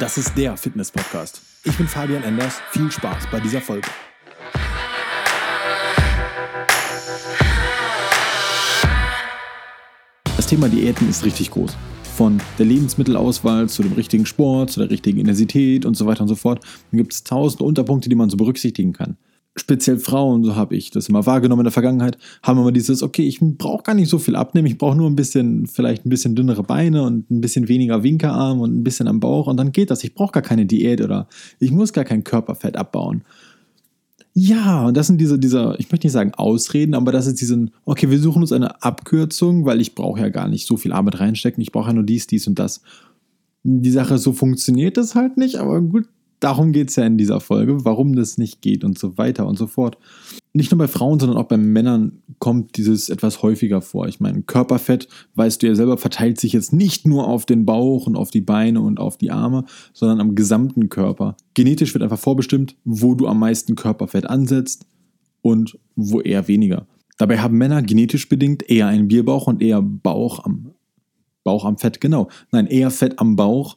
Das ist der Fitness-Podcast. Ich bin Fabian Enders. Viel Spaß bei dieser Folge. Das Thema Diäten ist richtig groß. Von der Lebensmittelauswahl zu dem richtigen Sport, zu der richtigen Intensität und so weiter und so fort. Da gibt es tausend Unterpunkte, die man so berücksichtigen kann speziell Frauen, so habe ich das immer wahrgenommen in der Vergangenheit, haben immer dieses, okay, ich brauche gar nicht so viel abnehmen, ich brauche nur ein bisschen, vielleicht ein bisschen dünnere Beine und ein bisschen weniger Winkerarm und ein bisschen am Bauch und dann geht das. Ich brauche gar keine Diät oder ich muss gar kein Körperfett abbauen. Ja, und das sind diese, diese, ich möchte nicht sagen Ausreden, aber das ist diesen, okay, wir suchen uns eine Abkürzung, weil ich brauche ja gar nicht so viel Arbeit reinstecken, ich brauche ja nur dies, dies und das. Die Sache, so funktioniert das halt nicht, aber gut, darum geht es ja in dieser Folge, warum das nicht geht und so weiter und so fort. Nicht nur bei Frauen, sondern auch bei Männern kommt dieses etwas häufiger vor. Ich meine, Körperfett, weißt du ja selber, verteilt sich jetzt nicht nur auf den Bauch und auf die Beine und auf die Arme, sondern am gesamten Körper. Genetisch wird einfach vorbestimmt, wo du am meisten Körperfett ansetzt und wo eher weniger. Dabei haben Männer genetisch bedingt eher einen Bierbauch und eher Bauch am Bauch am Fett, genau. Nein, eher Fett am Bauch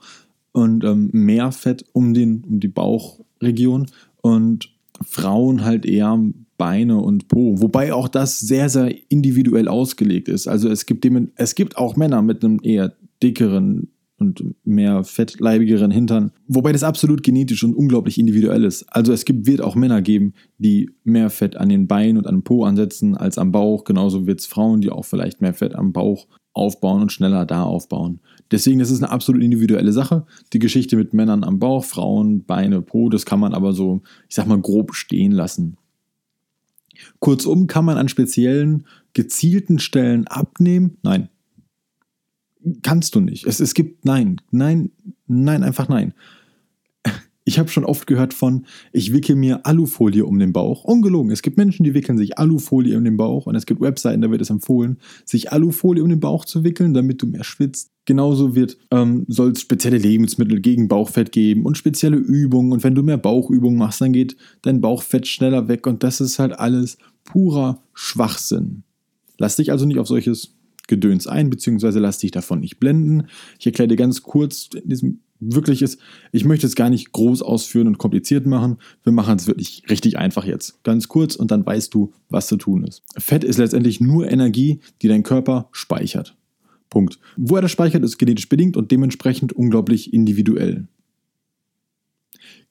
und ähm, mehr Fett um, den, um die Bauchregion und Frauen halt eher Beine und Po. Wobei auch das sehr, sehr individuell ausgelegt ist. Also es gibt, dem, es gibt auch Männer mit einem eher dickeren und mehr fettleibigeren Hintern. Wobei das absolut genetisch und unglaublich individuell ist. Also es gibt, wird auch Männer geben, die mehr Fett an den Beinen und an dem Po ansetzen als am Bauch. Genauso wird es Frauen, die auch vielleicht mehr Fett am Bauch aufbauen und schneller da aufbauen. Deswegen, das ist eine absolut individuelle Sache. Die Geschichte mit Männern am Bauch, Frauen, Beine, Po, das kann man aber so, ich sag mal, grob stehen lassen. Kurzum, kann man an speziellen, gezielten Stellen abnehmen? Nein. Kannst du nicht. Es, es gibt nein, nein, nein, einfach nein. Ich habe schon oft gehört von, ich wickel mir Alufolie um den Bauch. Ungelogen. Es gibt Menschen, die wickeln sich Alufolie um den Bauch und es gibt Webseiten, da wird es empfohlen, sich Alufolie um den Bauch zu wickeln, damit du mehr schwitzt. Genauso wird, ähm, soll es spezielle Lebensmittel gegen Bauchfett geben und spezielle Übungen. Und wenn du mehr Bauchübungen machst, dann geht dein Bauchfett schneller weg. Und das ist halt alles purer Schwachsinn. Lass dich also nicht auf solches Gedöns ein, beziehungsweise lass dich davon nicht blenden. Ich erkläre dir ganz kurz in diesem wirklich ist, ich möchte es gar nicht groß ausführen und kompliziert machen. Wir machen es wirklich richtig einfach jetzt. Ganz kurz und dann weißt du, was zu tun ist. Fett ist letztendlich nur Energie, die dein Körper speichert. Punkt. Wo er das speichert, ist genetisch bedingt und dementsprechend unglaublich individuell.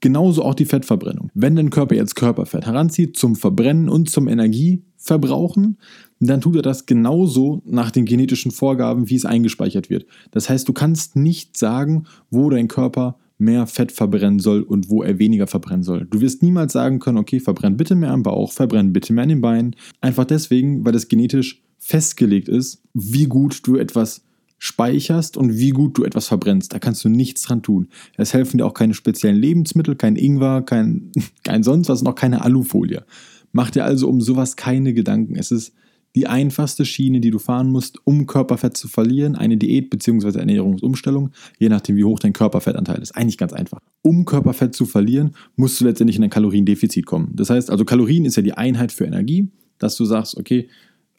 Genauso auch die Fettverbrennung. Wenn dein Körper jetzt Körperfett heranzieht zum Verbrennen und zum Energieverbrauchen, dann tut er das genauso nach den genetischen Vorgaben, wie es eingespeichert wird. Das heißt, du kannst nicht sagen, wo dein Körper mehr Fett verbrennen soll und wo er weniger verbrennen soll. Du wirst niemals sagen können, okay, verbrenn bitte mehr am Bauch, verbrenn bitte mehr an den Beinen. Einfach deswegen, weil das genetisch festgelegt ist, wie gut du etwas speicherst und wie gut du etwas verbrennst. Da kannst du nichts dran tun. Es helfen dir auch keine speziellen Lebensmittel, kein Ingwer, kein, kein sonst was, noch keine Alufolie. Mach dir also um sowas keine Gedanken. Es ist die einfachste Schiene, die du fahren musst, um Körperfett zu verlieren, eine Diät bzw. Ernährungsumstellung, je nachdem, wie hoch dein Körperfettanteil ist. Eigentlich ganz einfach. Um Körperfett zu verlieren, musst du letztendlich in ein Kaloriendefizit kommen. Das heißt, also Kalorien ist ja die Einheit für Energie, dass du sagst, okay,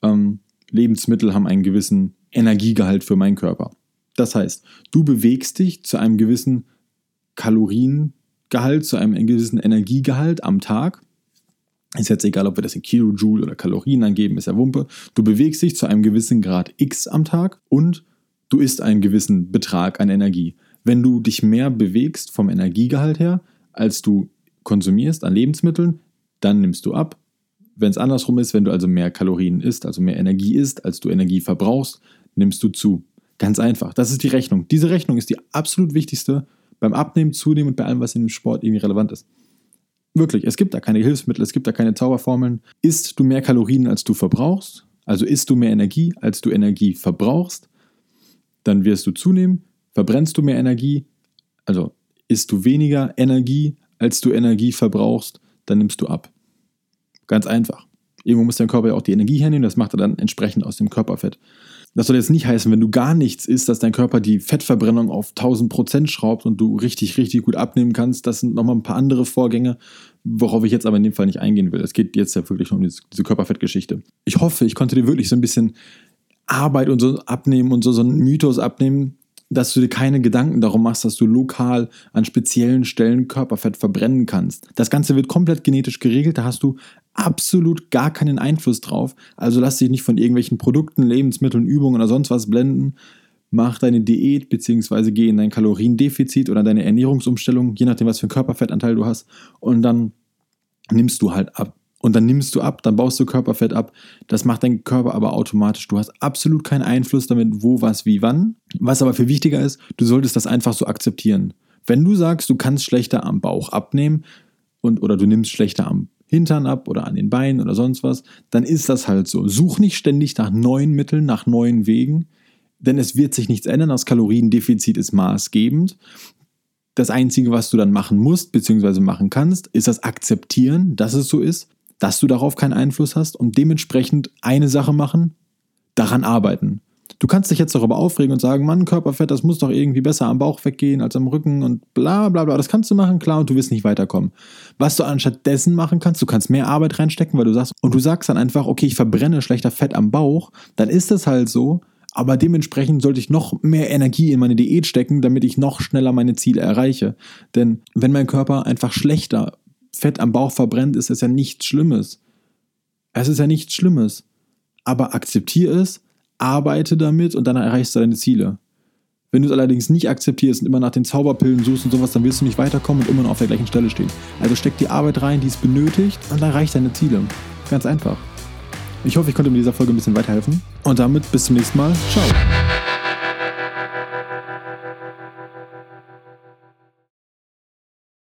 ähm, Lebensmittel haben einen gewissen Energiegehalt für meinen Körper. Das heißt, du bewegst dich zu einem gewissen Kaloriengehalt, zu einem gewissen Energiegehalt am Tag. Ist jetzt egal, ob wir das in Kilojoule oder Kalorien angeben, ist ja Wumpe. Du bewegst dich zu einem gewissen Grad X am Tag und du isst einen gewissen Betrag an Energie. Wenn du dich mehr bewegst vom Energiegehalt her, als du konsumierst an Lebensmitteln, dann nimmst du ab. Wenn es andersrum ist, wenn du also mehr Kalorien isst, also mehr Energie isst, als du Energie verbrauchst, nimmst du zu. Ganz einfach. Das ist die Rechnung. Diese Rechnung ist die absolut wichtigste beim Abnehmen, Zunehmen und bei allem, was in dem Sport irgendwie relevant ist. Wirklich, es gibt da keine Hilfsmittel, es gibt da keine Zauberformeln. Isst du mehr Kalorien, als du verbrauchst, also isst du mehr Energie, als du Energie verbrauchst, dann wirst du zunehmen. Verbrennst du mehr Energie, also isst du weniger Energie, als du Energie verbrauchst, dann nimmst du ab. Ganz einfach. Irgendwo muss dein Körper ja auch die Energie hernehmen, das macht er dann entsprechend aus dem Körperfett. Das soll jetzt nicht heißen, wenn du gar nichts isst, dass dein Körper die Fettverbrennung auf 1000 Prozent schraubt und du richtig, richtig gut abnehmen kannst. Das sind nochmal ein paar andere Vorgänge, worauf ich jetzt aber in dem Fall nicht eingehen will. Es geht jetzt ja wirklich nur um diese Körperfettgeschichte. Ich hoffe, ich konnte dir wirklich so ein bisschen Arbeit und so abnehmen und so, so einen Mythos abnehmen, dass du dir keine Gedanken darum machst, dass du lokal an speziellen Stellen Körperfett verbrennen kannst. Das Ganze wird komplett genetisch geregelt, da hast du absolut gar keinen Einfluss drauf. Also lass dich nicht von irgendwelchen Produkten, Lebensmitteln, Übungen oder sonst was blenden. Mach deine Diät bzw. geh in dein Kaloriendefizit oder deine Ernährungsumstellung, je nachdem, was für einen Körperfettanteil du hast. Und dann nimmst du halt ab. Und dann nimmst du ab, dann baust du Körperfett ab. Das macht dein Körper aber automatisch. Du hast absolut keinen Einfluss damit, wo, was, wie, wann. Was aber viel wichtiger ist, du solltest das einfach so akzeptieren. Wenn du sagst, du kannst schlechter am Bauch abnehmen und oder du nimmst schlechter am Hintern ab oder an den Beinen oder sonst was, dann ist das halt so. Such nicht ständig nach neuen Mitteln, nach neuen Wegen, denn es wird sich nichts ändern. Das Kaloriendefizit ist maßgebend. Das Einzige, was du dann machen musst, beziehungsweise machen kannst, ist das Akzeptieren, dass es so ist, dass du darauf keinen Einfluss hast und dementsprechend eine Sache machen, daran arbeiten. Du kannst dich jetzt darüber aufregen und sagen, Mann, Körperfett, das muss doch irgendwie besser am Bauch weggehen als am Rücken und bla bla bla. Das kannst du machen, klar, und du wirst nicht weiterkommen. Was du anstatt dessen machen kannst, du kannst mehr Arbeit reinstecken, weil du sagst, und du sagst dann einfach, okay, ich verbrenne schlechter Fett am Bauch, dann ist es halt so, aber dementsprechend sollte ich noch mehr Energie in meine Diät stecken, damit ich noch schneller meine Ziele erreiche. Denn wenn mein Körper einfach schlechter Fett am Bauch verbrennt, ist es ja nichts Schlimmes. Es ist ja nichts Schlimmes. Aber akzeptiere es, arbeite damit und dann erreichst du deine Ziele. Wenn du es allerdings nicht akzeptierst und immer nach den Zauberpillen suchst und sowas, dann wirst du nicht weiterkommen und immer noch auf der gleichen Stelle stehen. Also steck die Arbeit rein, die es benötigt und dann erreicht deine Ziele. Ganz einfach. Ich hoffe, ich konnte mit dieser Folge ein bisschen weiterhelfen. Und damit bis zum nächsten Mal. Ciao.